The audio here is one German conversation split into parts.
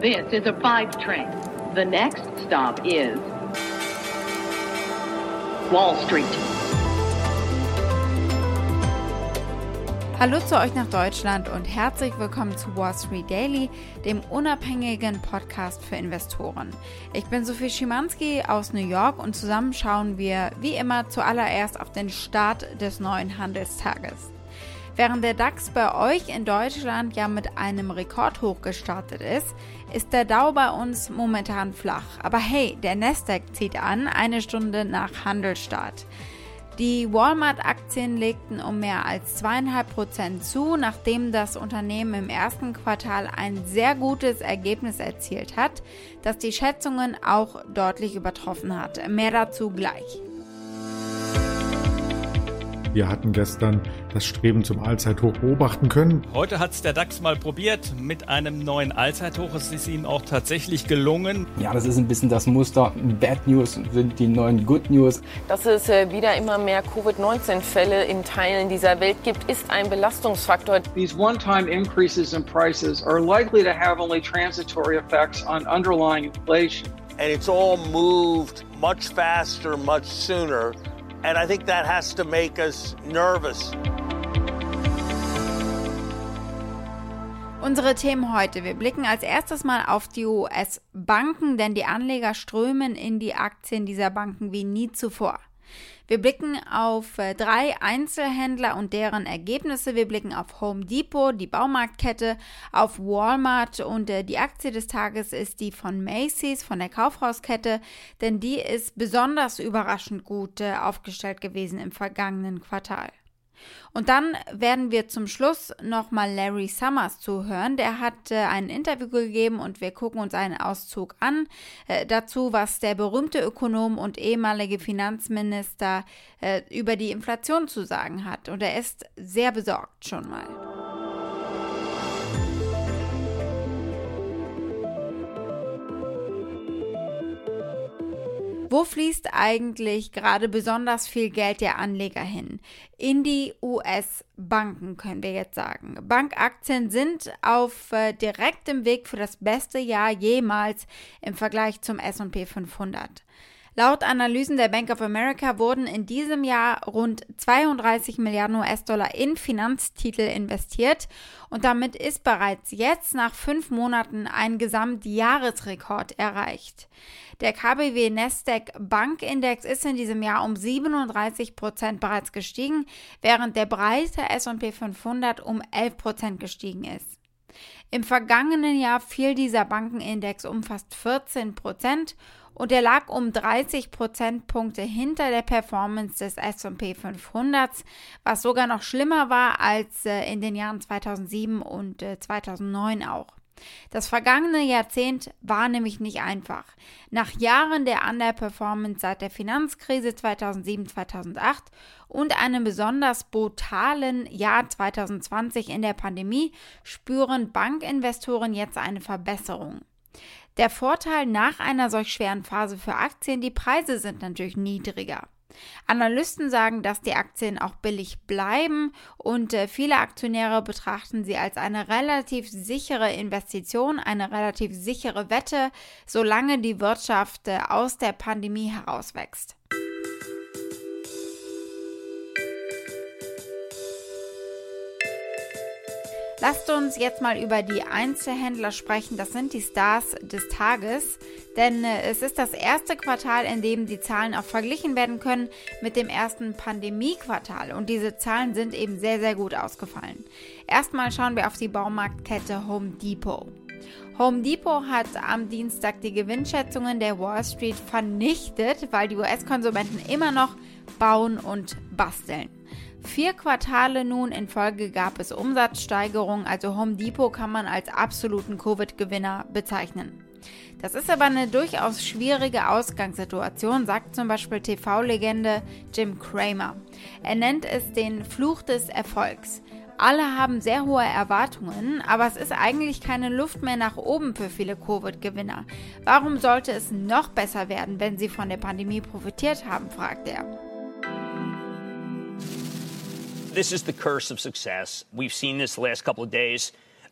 This is a five train. The next stop is Wall Street. Hallo zu euch nach Deutschland und herzlich willkommen zu Wall Street Daily, dem unabhängigen Podcast für Investoren. Ich bin Sophie Schimanski aus New York und zusammen schauen wir wie immer zuallererst auf den Start des neuen Handelstages. Während der DAX bei euch in Deutschland ja mit einem Rekordhoch gestartet ist, ist der Dow bei uns momentan flach. Aber hey, der Nasdaq zieht an, eine Stunde nach Handelsstart. Die Walmart-Aktien legten um mehr als 2,5% zu, nachdem das Unternehmen im ersten Quartal ein sehr gutes Ergebnis erzielt hat, das die Schätzungen auch deutlich übertroffen hat. Mehr dazu gleich. Wir hatten gestern das Streben zum Allzeithoch beobachten können. Heute hat es der DAX mal probiert mit einem neuen Allzeithoch. Es ist ihm auch tatsächlich gelungen. Ja, das ist ein bisschen das Muster. Bad News sind die neuen Good News. Dass es äh, wieder immer mehr Covid-19-Fälle in Teilen dieser Welt gibt, ist ein Belastungsfaktor. These one-time increases in prices are likely to have only transitory effects on underlying inflation. And it's all moved much faster, much sooner And I think that has to make us nervous. Unsere Themen heute. Wir blicken als erstes mal auf die US-Banken, denn die Anleger strömen in die Aktien dieser Banken wie nie zuvor. Wir blicken auf äh, drei Einzelhändler und deren Ergebnisse. Wir blicken auf Home Depot, die Baumarktkette, auf Walmart und äh, die Aktie des Tages ist die von Macy's, von der Kaufhauskette, denn die ist besonders überraschend gut äh, aufgestellt gewesen im vergangenen Quartal. Und dann werden wir zum Schluss nochmal Larry Summers zuhören. Der hat äh, ein Interview gegeben und wir gucken uns einen Auszug an äh, dazu, was der berühmte Ökonom und ehemalige Finanzminister äh, über die Inflation zu sagen hat. Und er ist sehr besorgt schon mal. Wo fließt eigentlich gerade besonders viel Geld der Anleger hin? In die US-Banken können wir jetzt sagen. Bankaktien sind auf äh, direktem Weg für das beste Jahr jemals im Vergleich zum SP 500. Laut Analysen der Bank of America wurden in diesem Jahr rund 32 Milliarden US-Dollar in Finanztitel investiert und damit ist bereits jetzt nach fünf Monaten ein Gesamtjahresrekord erreicht. Der KBW Nasdaq Bankindex ist in diesem Jahr um 37 Prozent bereits gestiegen, während der breite S&P 500 um 11 Prozent gestiegen ist. Im vergangenen Jahr fiel dieser Bankenindex um fast 14 Prozent und er lag um 30 Prozentpunkte hinter der Performance des S&P 500, was sogar noch schlimmer war als äh, in den Jahren 2007 und 2009 äh, auch. Das vergangene Jahrzehnt war nämlich nicht einfach. Nach Jahren der Underperformance seit der Finanzkrise 2007-2008 und einem besonders brutalen Jahr 2020 in der Pandemie spüren Bankinvestoren jetzt eine Verbesserung. Der Vorteil nach einer solch schweren Phase für Aktien, die Preise sind natürlich niedriger. Analysten sagen, dass die Aktien auch billig bleiben und äh, viele Aktionäre betrachten sie als eine relativ sichere Investition, eine relativ sichere Wette, solange die Wirtschaft äh, aus der Pandemie herauswächst. Lasst uns jetzt mal über die Einzelhändler sprechen. Das sind die Stars des Tages. Denn äh, es ist das erste Quartal, in dem die Zahlen auch verglichen werden können mit dem ersten Pandemiequartal. Und diese Zahlen sind eben sehr, sehr gut ausgefallen. Erstmal schauen wir auf die Baumarktkette Home Depot. Home Depot hat am Dienstag die Gewinnschätzungen der Wall Street vernichtet, weil die US-Konsumenten immer noch bauen und basteln. Vier Quartale nun in Folge gab es Umsatzsteigerungen, also Home Depot kann man als absoluten Covid-Gewinner bezeichnen. Das ist aber eine durchaus schwierige Ausgangssituation, sagt zum Beispiel TV-Legende Jim Cramer. Er nennt es den Fluch des Erfolgs. Alle haben sehr hohe Erwartungen, aber es ist eigentlich keine Luft mehr nach oben für viele Covid-Gewinner. Warum sollte es noch besser werden, wenn sie von der Pandemie profitiert haben, fragt er. This is the curse of success. We've seen this the last couple of days.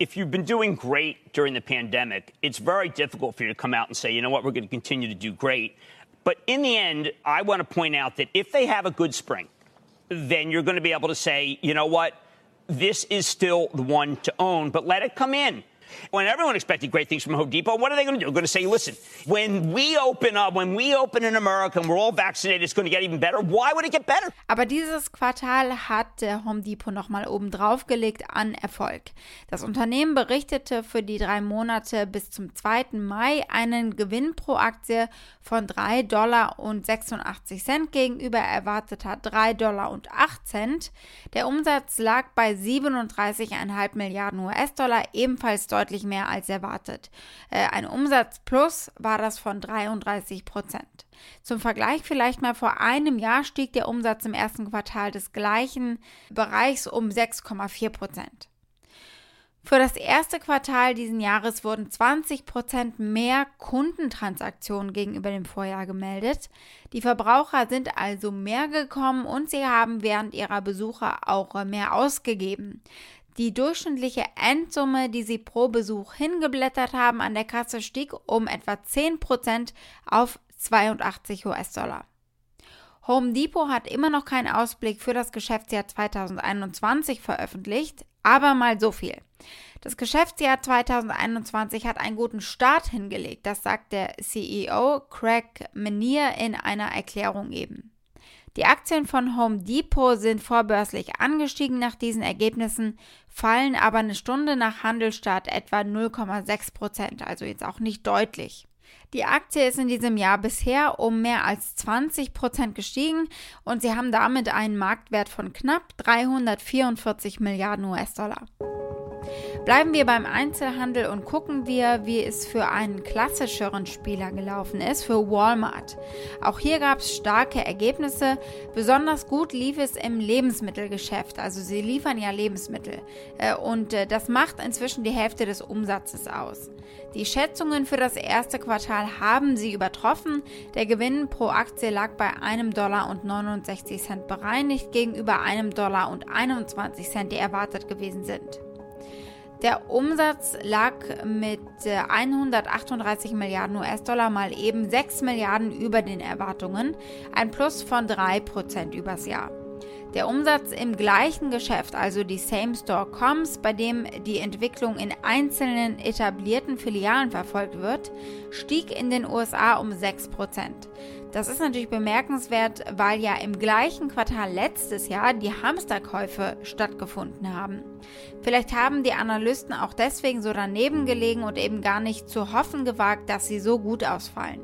if you've been doing great during the pandemic, it's very difficult for you to come out and say, you know what, we're going to continue to do great. But in the end, I want to point out that if they have a good spring, then you're going to be able to say, you know what, this is still the one to own, but let it come in. When everyone expected great things from Home Depot, what are they going to do? Going to say, listen, when we open up, when we open in America and we're all vaccinated, it's going to get even better. Why would it get better? Aber dieses Quartal hat der Home Depot nochmal oben drauf gelegt an Erfolg. Das Unternehmen berichtete für die drei Monate bis zum 2. Mai einen Gewinn pro Aktie von 3 Dollar und 86 Cent gegenüber erwarteter 3 Dollar und 8 Cent. Der Umsatz lag bei 37,5 Milliarden US-Dollar, ebenfalls deutlich deutlich mehr als erwartet. Äh, ein Umsatzplus war das von 33 Prozent. Zum Vergleich vielleicht mal vor einem Jahr stieg der Umsatz im ersten Quartal des gleichen Bereichs um 6,4 Prozent. Für das erste Quartal diesen Jahres wurden 20 Prozent mehr Kundentransaktionen gegenüber dem Vorjahr gemeldet. Die Verbraucher sind also mehr gekommen und sie haben während ihrer Besucher auch mehr ausgegeben. Die durchschnittliche Endsumme, die sie pro Besuch hingeblättert haben an der Kasse, stieg um etwa 10% auf 82 US-Dollar. Home Depot hat immer noch keinen Ausblick für das Geschäftsjahr 2021 veröffentlicht, aber mal so viel. Das Geschäftsjahr 2021 hat einen guten Start hingelegt, das sagt der CEO Craig Menier in einer Erklärung eben. Die Aktien von Home Depot sind vorbörslich angestiegen nach diesen Ergebnissen, fallen aber eine Stunde nach Handelsstart etwa 0,6 Prozent, also jetzt auch nicht deutlich. Die Aktie ist in diesem Jahr bisher um mehr als 20 Prozent gestiegen und sie haben damit einen Marktwert von knapp 344 Milliarden US-Dollar. Bleiben wir beim Einzelhandel und gucken wir, wie es für einen klassischeren Spieler gelaufen ist, für Walmart. Auch hier gab es starke Ergebnisse. Besonders gut lief es im Lebensmittelgeschäft. Also sie liefern ja Lebensmittel. Äh, und äh, das macht inzwischen die Hälfte des Umsatzes aus. Die Schätzungen für das erste Quartal haben sie übertroffen. Der Gewinn pro Aktie lag bei einem Dollar und 69 Cent bereinigt gegenüber einem Dollar und 21 Cent, die erwartet gewesen sind. Der Umsatz lag mit 138 Milliarden US-Dollar mal eben 6 Milliarden über den Erwartungen, ein Plus von 3% übers Jahr. Der Umsatz im gleichen Geschäft, also die Same Store Coms, bei dem die Entwicklung in einzelnen etablierten Filialen verfolgt wird, stieg in den USA um 6%. Das ist natürlich bemerkenswert, weil ja im gleichen Quartal letztes Jahr die Hamsterkäufe stattgefunden haben. Vielleicht haben die Analysten auch deswegen so daneben gelegen und eben gar nicht zu hoffen gewagt, dass sie so gut ausfallen.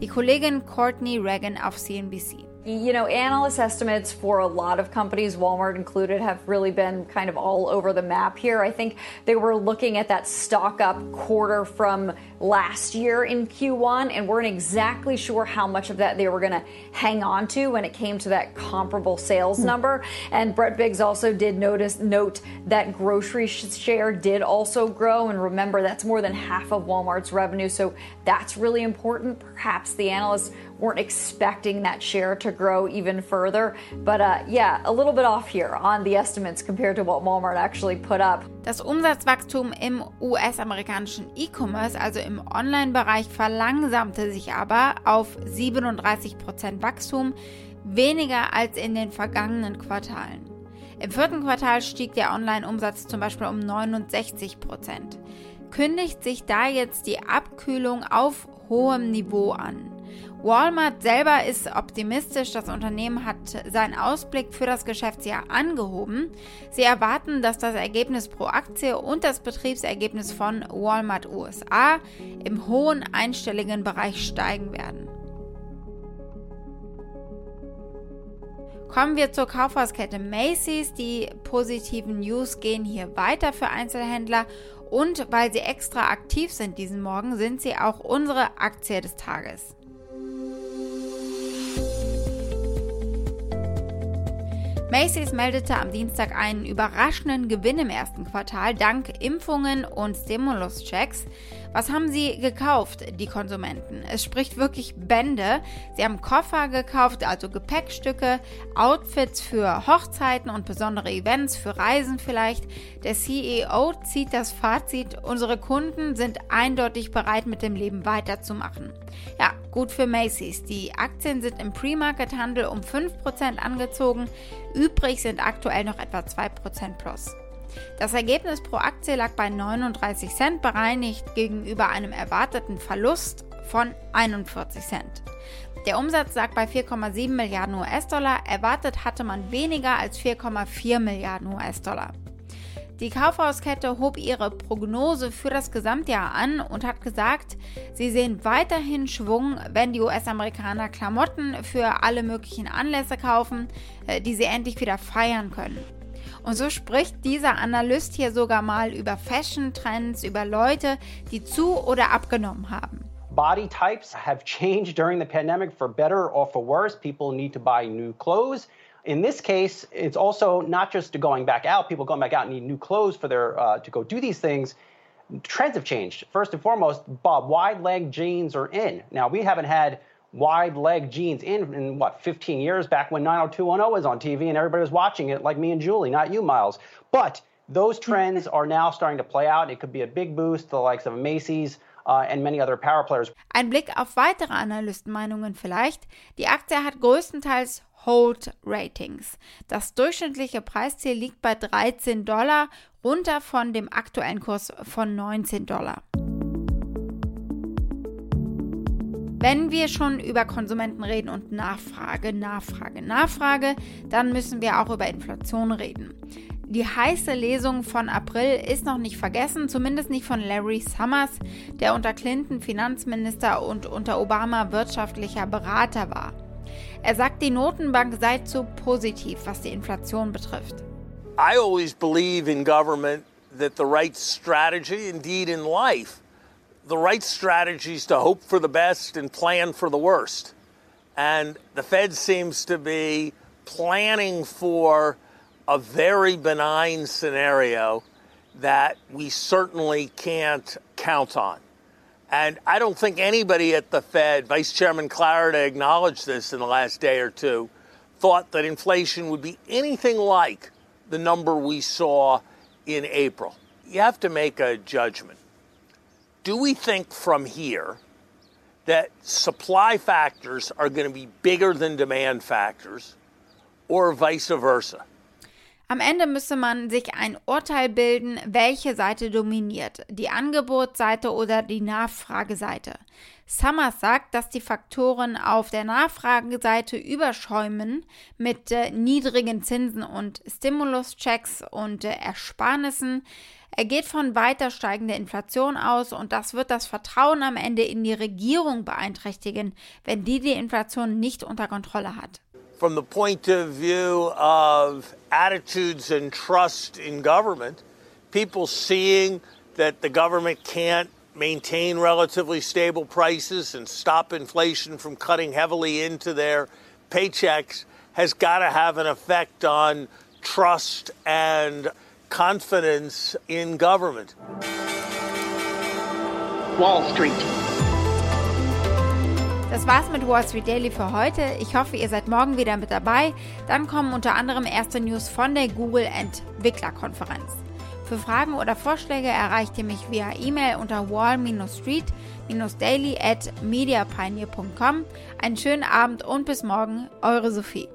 Die Kollegin Courtney Reagan auf CNBC. You know, analyst estimates for a lot of companies, Walmart included, have really been kind of all over the map here. I think they were looking at that stock up quarter from last year in Q1 and weren't exactly sure how much of that they were going to hang on to when it came to that comparable sales hmm. number. And Brett Biggs also did notice note that grocery share did also grow. And remember, that's more than half of Walmart's revenue. So that's really important. Perhaps the analysts weren't expecting that share to grow even further. But uh, yeah, a little bit off here on the estimates compared to what Walmart actually put up. Das Umsatzwachstum im US-amerikanischen E-Commerce, also im Online-Bereich, verlangsamte sich aber auf 37% Wachstum, weniger als in den vergangenen Quartalen. Im vierten Quartal stieg der Online-Umsatz zum Beispiel um 69% Kündigt sich da jetzt die Abkühlung auf hohem Niveau an? Walmart selber ist optimistisch. Das Unternehmen hat seinen Ausblick für das Geschäftsjahr angehoben. Sie erwarten, dass das Ergebnis pro Aktie und das Betriebsergebnis von Walmart USA im hohen einstelligen Bereich steigen werden. Kommen wir zur Kaufhauskette Macy's. Die positiven News gehen hier weiter für Einzelhändler und weil sie extra aktiv sind diesen Morgen, sind sie auch unsere Aktie des Tages. Macy's meldete am Dienstag einen überraschenden Gewinn im ersten Quartal dank Impfungen und Stimulus-Checks. Was haben sie gekauft, die Konsumenten? Es spricht wirklich Bände. Sie haben Koffer gekauft, also Gepäckstücke, Outfits für Hochzeiten und besondere Events, für Reisen vielleicht. Der CEO zieht das Fazit, unsere Kunden sind eindeutig bereit, mit dem Leben weiterzumachen. Ja, gut für Macy's. Die Aktien sind im Pre-Market-Handel um 5% angezogen. Übrig sind aktuell noch etwa 2% plus. Das Ergebnis pro Aktie lag bei 39 Cent bereinigt gegenüber einem erwarteten Verlust von 41 Cent. Der Umsatz lag bei 4,7 Milliarden US-Dollar, erwartet hatte man weniger als 4,4 Milliarden US-Dollar. Die Kaufhauskette hob ihre Prognose für das Gesamtjahr an und hat gesagt, sie sehen weiterhin Schwung, wenn die US-Amerikaner Klamotten für alle möglichen Anlässe kaufen, äh, die sie endlich wieder feiern können. Und so spricht dieser Analyst hier sogar mal über Fashion-Trends, über Leute, die zu oder abgenommen haben. Body types have changed during the pandemic for better or for worse. People need to buy new clothes. In this case, it's also not just going back out. People going back out need new clothes for their uh, to go do these things. Trends have changed. First and foremost, Bob, wide leg jeans are in. Now we haven't had wide leg jeans in in what 15 years back when 90210 was on TV and everybody was watching it like me and Julie, not you, Miles. But those trends are now starting to play out. It could be a big boost to the likes of Macy's. Uh, and many other power players. Ein Blick auf weitere Analystenmeinungen vielleicht. Die Aktie hat größtenteils Hold Ratings. Das durchschnittliche Preisziel liegt bei 13 Dollar, runter von dem aktuellen Kurs von 19 Dollar. Wenn wir schon über Konsumenten reden und Nachfrage, Nachfrage, Nachfrage, dann müssen wir auch über Inflation reden. Die heiße Lesung von April ist noch nicht vergessen, zumindest nicht von Larry Summers, der unter Clinton Finanzminister und unter Obama wirtschaftlicher Berater war. Er sagt, die Notenbank sei zu positiv, was die Inflation betrifft. I always believe in government that the right strategy, indeed in life, the right strategies to hope for the best and plan for the worst. And the Fed seems to be planning for a very benign scenario that we certainly can't count on. And I don't think anybody at the Fed, Vice Chairman Clarida acknowledged this in the last day or two, thought that inflation would be anything like the number we saw in April. You have to make a judgment do we think from here that supply factors are going to be bigger than demand factors or vice versa? Am Ende müsse man sich ein Urteil bilden, welche Seite dominiert, die Angebotsseite oder die Nachfrageseite. Summers sagt, dass die Faktoren auf der Nachfrageseite überschäumen mit äh, niedrigen Zinsen und Stimuluschecks und äh, Ersparnissen. Er geht von weiter steigender Inflation aus und das wird das Vertrauen am Ende in die Regierung beeinträchtigen, wenn die die Inflation nicht unter Kontrolle hat. From the point of view of attitudes and trust in government, people seeing that the government can't maintain relatively stable prices and stop inflation from cutting heavily into their paychecks has got to have an effect on trust and confidence in government. Wall Street. Das war's mit Wall Street Daily für heute. Ich hoffe, ihr seid morgen wieder mit dabei. Dann kommen unter anderem erste News von der Google Entwicklerkonferenz. Für Fragen oder Vorschläge erreicht ihr mich via E-Mail unter wall-street-daily at mediapioneer.com. Einen schönen Abend und bis morgen, eure Sophie.